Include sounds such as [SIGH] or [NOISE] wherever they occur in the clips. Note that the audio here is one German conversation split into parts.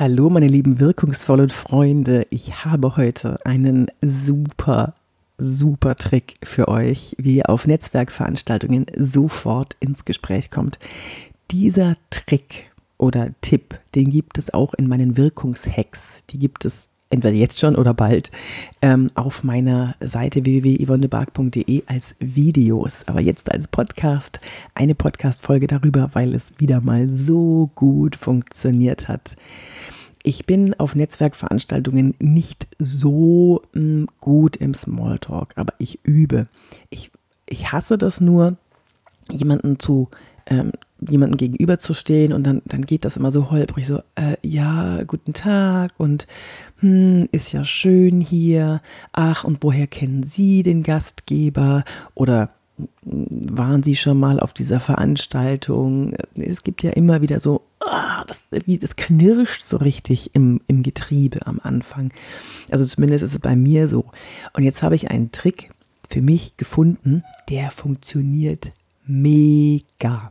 Hallo meine lieben wirkungsvollen Freunde, ich habe heute einen super, super Trick für euch, wie ihr auf Netzwerkveranstaltungen sofort ins Gespräch kommt. Dieser Trick oder Tipp, den gibt es auch in meinen Wirkungshacks. Die gibt es entweder jetzt schon oder bald, ähm, auf meiner Seite www.yvonnebark.de als Videos, aber jetzt als Podcast, eine Podcast-Folge darüber, weil es wieder mal so gut funktioniert hat. Ich bin auf Netzwerkveranstaltungen nicht so mh, hm, gut im Smalltalk, aber ich übe. Ich, ich hasse das nur, jemanden zu ähm, jemandem gegenüberzustehen und dann, dann geht das immer so holprig, so, äh, ja, guten Tag und hm, ist ja schön hier, ach, und woher kennen Sie den Gastgeber oder hm, waren Sie schon mal auf dieser Veranstaltung? Es gibt ja immer wieder so, ah, das, wie, das knirscht so richtig im, im Getriebe am Anfang. Also zumindest ist es bei mir so. Und jetzt habe ich einen Trick für mich gefunden, der funktioniert mega.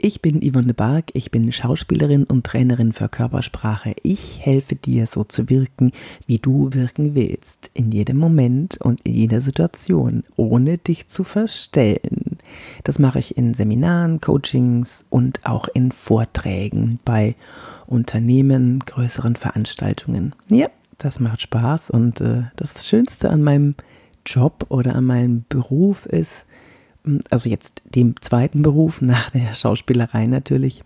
Ich bin Yvonne Bark, ich bin Schauspielerin und Trainerin für Körpersprache. Ich helfe dir so zu wirken, wie du wirken willst, in jedem Moment und in jeder Situation, ohne dich zu verstellen. Das mache ich in Seminaren, Coachings und auch in Vorträgen bei Unternehmen, größeren Veranstaltungen. Ja, das macht Spaß und äh, das Schönste an meinem Job oder an meinem Beruf ist, also jetzt dem zweiten Beruf nach der Schauspielerei natürlich,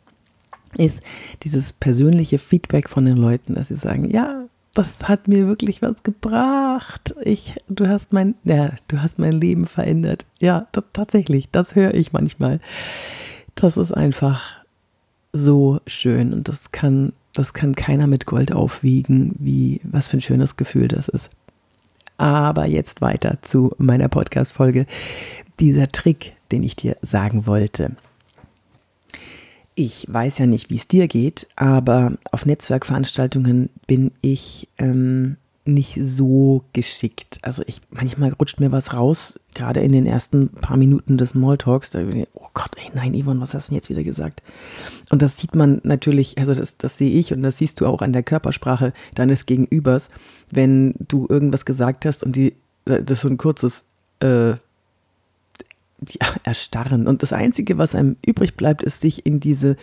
ist dieses persönliche Feedback von den Leuten, dass sie sagen, ja, das hat mir wirklich was gebracht. Ich, du hast mein, ja, du hast mein Leben verändert. Ja, tatsächlich, das höre ich manchmal. Das ist einfach so schön und das kann, das kann keiner mit Gold aufwiegen, wie was für ein schönes Gefühl das ist. Aber jetzt weiter zu meiner Podcast-Folge. Dieser Trick, den ich dir sagen wollte. Ich weiß ja nicht, wie es dir geht, aber auf Netzwerkveranstaltungen bin ich ähm, nicht so geschickt. Also ich manchmal rutscht mir was raus, gerade in den ersten paar Minuten des Smalltalks. Da ich, oh Gott, ey, nein, Yvonne, was hast du denn jetzt wieder gesagt? Und das sieht man natürlich, also das, das sehe ich und das siehst du auch an der Körpersprache deines Gegenübers, wenn du irgendwas gesagt hast und die, äh, das ist so ein kurzes äh, ja, [LAUGHS] erstarren. Und das Einzige, was einem übrig bleibt, ist sich in diese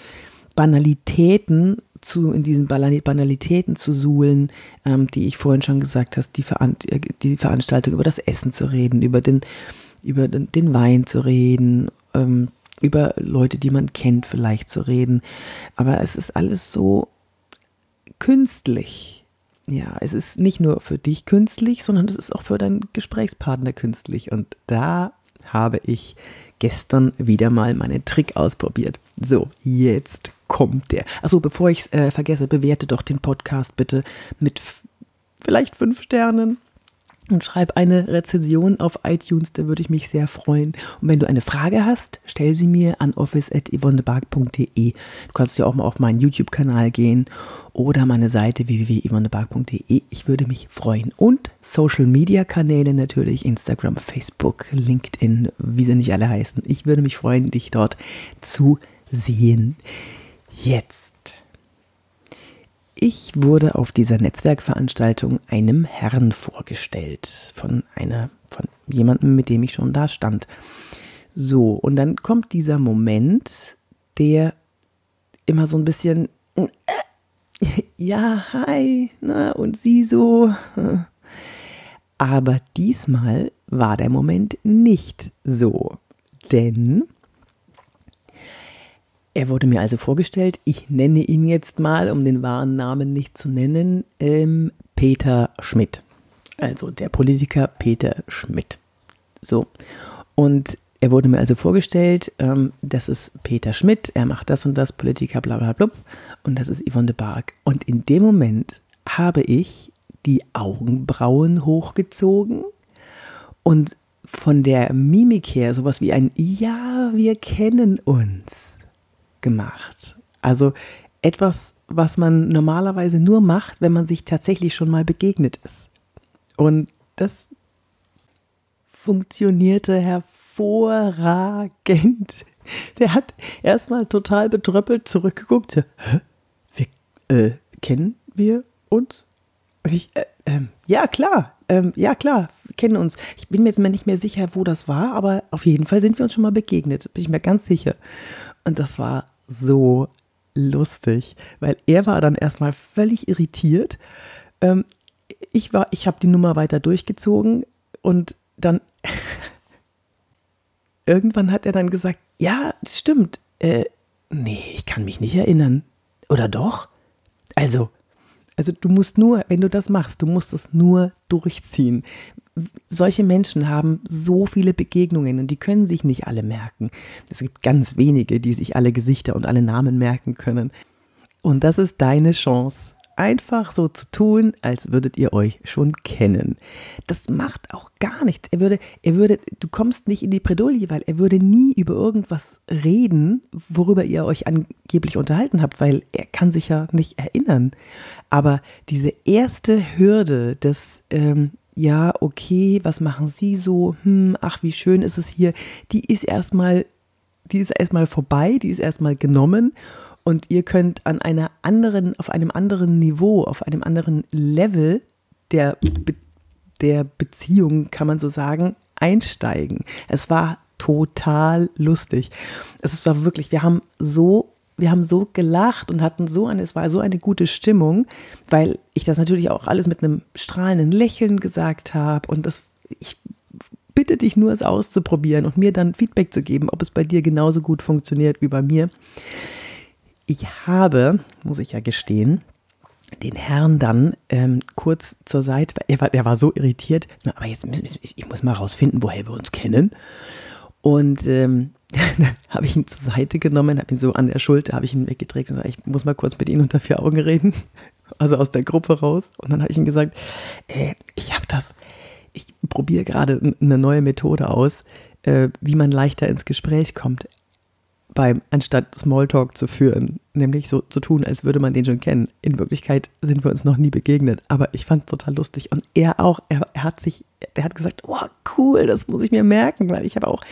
Banalitäten zu, in diesen Banalitäten zu suhlen, ähm, die ich vorhin schon gesagt hast, die, Veran die Veranstaltung über das Essen zu reden, über den, über den Wein zu reden, ähm, über Leute, die man kennt, vielleicht zu reden. Aber es ist alles so künstlich. Ja, es ist nicht nur für dich künstlich, sondern es ist auch für deinen Gesprächspartner künstlich. Und da habe ich gestern wieder mal meinen Trick ausprobiert. So, jetzt kommt der. Achso, bevor ich es äh, vergesse, bewerte doch den Podcast bitte mit vielleicht fünf Sternen und schreib eine Rezension auf iTunes, da würde ich mich sehr freuen. Und wenn du eine Frage hast, stell sie mir an office.yvonnebark.de. Du kannst ja auch mal auf meinen YouTube-Kanal gehen oder meine Seite www.yvonnebark.de. Ich würde mich freuen. Und Social-Media-Kanäle natürlich, Instagram, Facebook, LinkedIn, wie sie nicht alle heißen. Ich würde mich freuen, dich dort zu sehen. Jetzt ich wurde auf dieser Netzwerkveranstaltung einem Herrn vorgestellt, von einer, von jemandem, mit dem ich schon da stand. So, und dann kommt dieser Moment, der immer so ein bisschen, äh, ja, hi, na, und sie so. Aber diesmal war der Moment nicht so. Denn er wurde mir also vorgestellt, ich nenne ihn jetzt mal, um den wahren Namen nicht zu nennen, ähm, Peter Schmidt. Also der Politiker Peter Schmidt. So. Und er wurde mir also vorgestellt, ähm, das ist Peter Schmidt, er macht das und das, Politiker, bla bla bla. Und das ist Yvonne de Barg. Und in dem Moment habe ich die Augenbrauen hochgezogen und von der Mimik her sowas wie ein Ja, wir kennen uns gemacht. Also etwas, was man normalerweise nur macht, wenn man sich tatsächlich schon mal begegnet ist. Und das funktionierte hervorragend. [LAUGHS] Der hat erstmal total betröppelt zurückgeguckt. Hä? Wir, äh, kennen wir uns? Und ich, äh, äh, ja, klar, ähm, ja, klar, kennen uns. Ich bin mir jetzt mal nicht mehr sicher, wo das war, aber auf jeden Fall sind wir uns schon mal begegnet, bin ich mir ganz sicher. Und das war so lustig, weil er war dann erstmal völlig irritiert. Ähm, ich war, ich habe die Nummer weiter durchgezogen und dann [LAUGHS] irgendwann hat er dann gesagt, ja, das stimmt. Äh, nee, ich kann mich nicht erinnern. Oder doch? Also, also du musst nur, wenn du das machst, du musst es nur durchziehen. Solche Menschen haben so viele Begegnungen und die können sich nicht alle merken. Es gibt ganz wenige, die sich alle Gesichter und alle Namen merken können. Und das ist deine Chance, einfach so zu tun, als würdet ihr euch schon kennen. Das macht auch gar nichts. Er würde, er würde, du kommst nicht in die Bredouille, weil er würde nie über irgendwas reden, worüber ihr euch angeblich unterhalten habt, weil er kann sich ja nicht erinnern. Aber diese erste Hürde des, ähm, ja, okay, was machen Sie so? Hm, ach, wie schön ist es hier. Die ist erstmal, die ist erstmal vorbei, die ist erstmal genommen und ihr könnt an einer anderen, auf einem anderen Niveau, auf einem anderen Level der, Be der Beziehung, kann man so sagen, einsteigen. Es war total lustig. Es war wirklich, wir haben so wir haben so gelacht und hatten so eine, es war so eine gute Stimmung, weil ich das natürlich auch alles mit einem strahlenden Lächeln gesagt habe und das, ich bitte dich nur, es auszuprobieren und mir dann Feedback zu geben, ob es bei dir genauso gut funktioniert wie bei mir. Ich habe, muss ich ja gestehen, den Herrn dann ähm, kurz zur Seite, er war, er war so irritiert, aber jetzt, ich muss mal rausfinden, woher wir uns kennen. Und ähm, [LAUGHS] dann habe ich ihn zur Seite genommen, habe ihn so an der Schulter, habe ich ihn weggedreht und gesagt, ich muss mal kurz mit Ihnen unter vier Augen reden. [LAUGHS] Also aus der Gruppe raus. Und dann habe ich ihm gesagt, äh, ich habe das, ich probiere gerade eine neue Methode aus, äh, wie man leichter ins Gespräch kommt beim, anstatt Smalltalk zu führen, nämlich so zu tun, als würde man den schon kennen. In Wirklichkeit sind wir uns noch nie begegnet, aber ich fand es total lustig und er auch, er, er hat sich, der hat gesagt, oh cool, das muss ich mir merken, weil ich habe auch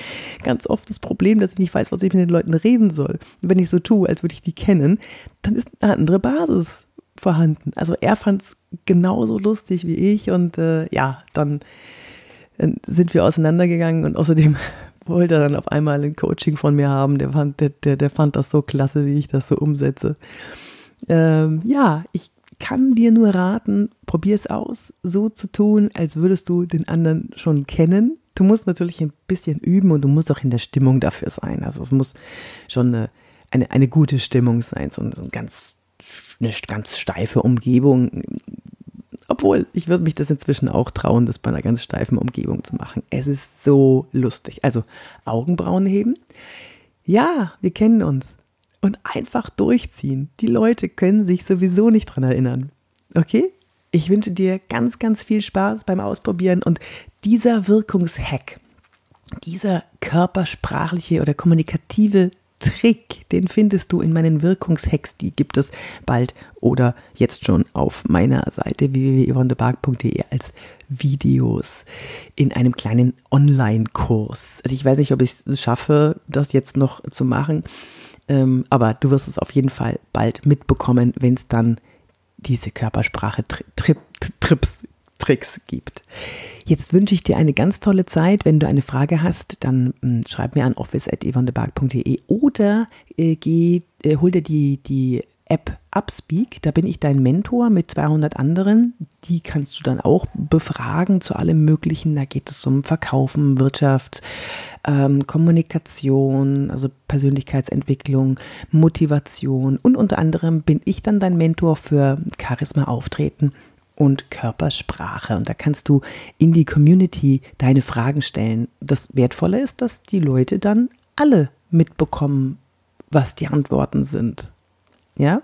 ganz oft das Problem, dass ich nicht weiß, was ich mit den Leuten reden soll. Und wenn ich so tue, als würde ich die kennen, dann ist eine andere Basis vorhanden. Also er fand es genauso lustig wie ich und äh, ja, dann, dann sind wir auseinandergegangen und außerdem wollte dann auf einmal ein Coaching von mir haben. Der fand, der, der, der fand das so klasse, wie ich das so umsetze. Ähm, ja, ich kann dir nur raten, probier es aus, so zu tun, als würdest du den anderen schon kennen. Du musst natürlich ein bisschen üben und du musst auch in der Stimmung dafür sein. Also es muss schon eine, eine, eine gute Stimmung sein, so eine ganz, eine ganz steife Umgebung obwohl, ich würde mich das inzwischen auch trauen, das bei einer ganz steifen Umgebung zu machen. Es ist so lustig. Also Augenbrauen heben. Ja, wir kennen uns. Und einfach durchziehen. Die Leute können sich sowieso nicht dran erinnern. Okay? Ich wünsche dir ganz, ganz viel Spaß beim Ausprobieren und dieser Wirkungshack, dieser körpersprachliche oder kommunikative Trick, den findest du in meinen Wirkungshacks, die gibt es bald oder jetzt schon auf meiner Seite www.yvonnebark.de als Videos in einem kleinen Online-Kurs. Also ich weiß nicht, ob ich es schaffe, das jetzt noch zu machen, ähm, aber du wirst es auf jeden Fall bald mitbekommen, wenn es dann diese Körpersprache-Trips Tricks gibt. Jetzt wünsche ich dir eine ganz tolle Zeit. Wenn du eine Frage hast, dann mh, hm, schreib mir an office.evandebark.de oder äh, geh, äh, hol dir die, die App Upspeak. Da bin ich dein Mentor mit 200 anderen. Die kannst du dann auch befragen zu allem Möglichen. Da geht es um Verkaufen, Wirtschaft, ähm, Kommunikation, also Persönlichkeitsentwicklung, Motivation und unter anderem bin ich dann dein Mentor für Charisma auftreten und Körpersprache. Und da kannst du in die Community deine Fragen stellen. Das Wertvolle ist, dass die Leute dann alle mitbekommen, was die Antworten sind. Ja?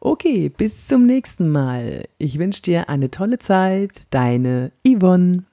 Okay, bis zum nächsten Mal. Ich wünsche dir eine tolle Zeit. Deine Yvonne.